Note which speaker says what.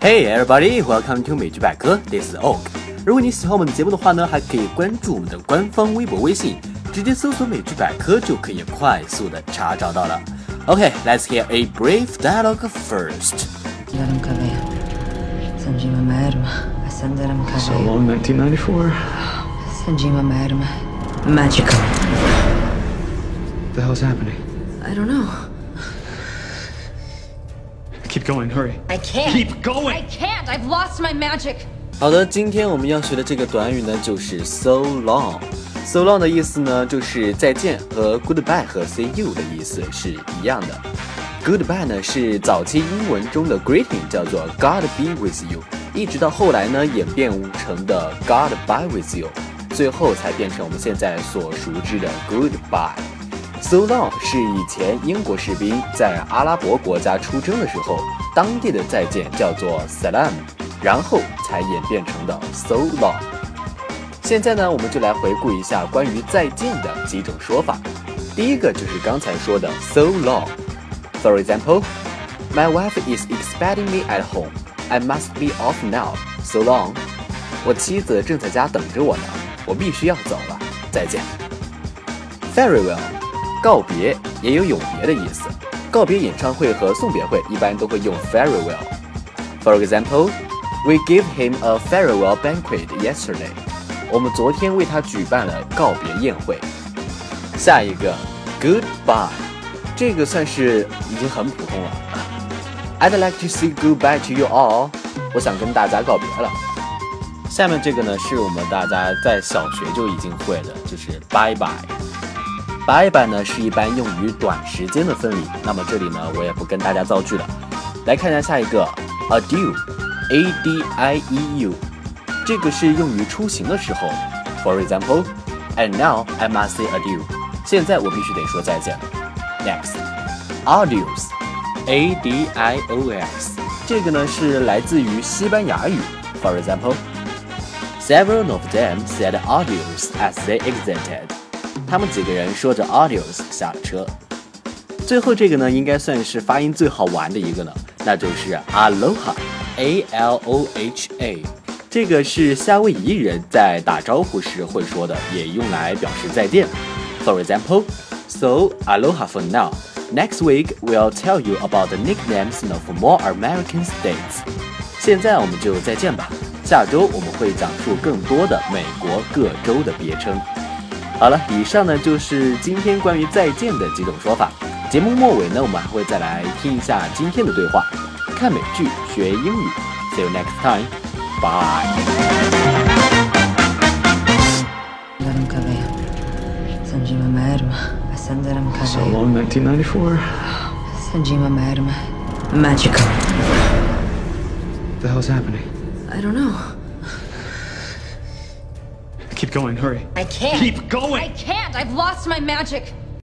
Speaker 1: Hey everybody, welcome to 美剧百科，This is Oak。如果你喜欢我们的节目的话呢，还可以关注我们的官方微博、微信，直接搜索“美剧百科”就可以快速的查找到了。Okay, let's hear a brief dialogue first.
Speaker 2: Sanjima Merma. Sandaram
Speaker 3: So long, 1994.
Speaker 2: Sanjima Merma. Magical.
Speaker 3: What the hell's happening?
Speaker 2: I don't know.
Speaker 3: Keep going, hurry.
Speaker 4: I can't.
Speaker 3: Keep going.
Speaker 4: I can't. I've lost my magic.
Speaker 1: 好的，今天我们要学的这个短语呢，就是 so long。so long 的意思呢，就是再见，和 goodbye 和 see you 的意思是一样的。goodbye 呢是早期英文中的 greeting，叫做 God be with you，一直到后来呢演变成的 God bye with you，最后才变成我们现在所熟知的 goodbye。So long 是以前英国士兵在阿拉伯国家出征的时候，当地的再见叫做 salam，然后才演变成的 so long。现在呢，我们就来回顾一下关于再见的几种说法。第一个就是刚才说的 so long。For example, my wife is expecting me at home. I must be off now. So long. 我妻子正在家等着我呢，我必须要走了，再见。Very well 告别也有永别的意思。告别演唱会和送别会一般都会用 farewell。For example, we gave him a farewell banquet yesterday. 我们昨天为他举办了告别宴会。下一个，goodbye，这个算是已经很普通了。I'd like to say goodbye to you all。我想跟大家告别了。下面这个呢，是我们大家在小学就已经会的，就是 bye bye。Bye bye 呢是一般用于短时间的分离。那么这里呢，我也不跟大家造句了。来看一下下一个，adieu，a d i e u，这个是用于出行的时候。For example，and now I must say adieu。现在我必须得说再见。Next，adios，a d i o s，这个呢是来自于西班牙语。For example，several of them said adios as they exited。他们几个人说着 adios 下了车。最后这个呢，应该算是发音最好玩的一个了，那就是 aloha，a l o h a。这个是夏威夷人在打招呼时会说的，也用来表示再见。For example, so aloha for now. Next week we'll tell you about the nicknames of more American states. 现在我们就再见吧。下周我们会讲述更多的美国各州的别称。好了，以上呢就是今天关于再见的几种说法。节目末尾呢，我们还会再来听一下今天的对话。看美剧学英语，See you next time. Bye.
Speaker 2: Sandaram Kaveh. Sanjima Merma. Sandaram
Speaker 3: So long, 1994.
Speaker 2: Sanjima Merma. Magical.
Speaker 3: What the hell's happening?
Speaker 2: I don't know.
Speaker 3: Keep going, hurry.
Speaker 4: I can't.
Speaker 3: Keep going.
Speaker 4: I can't. I've lost my magic.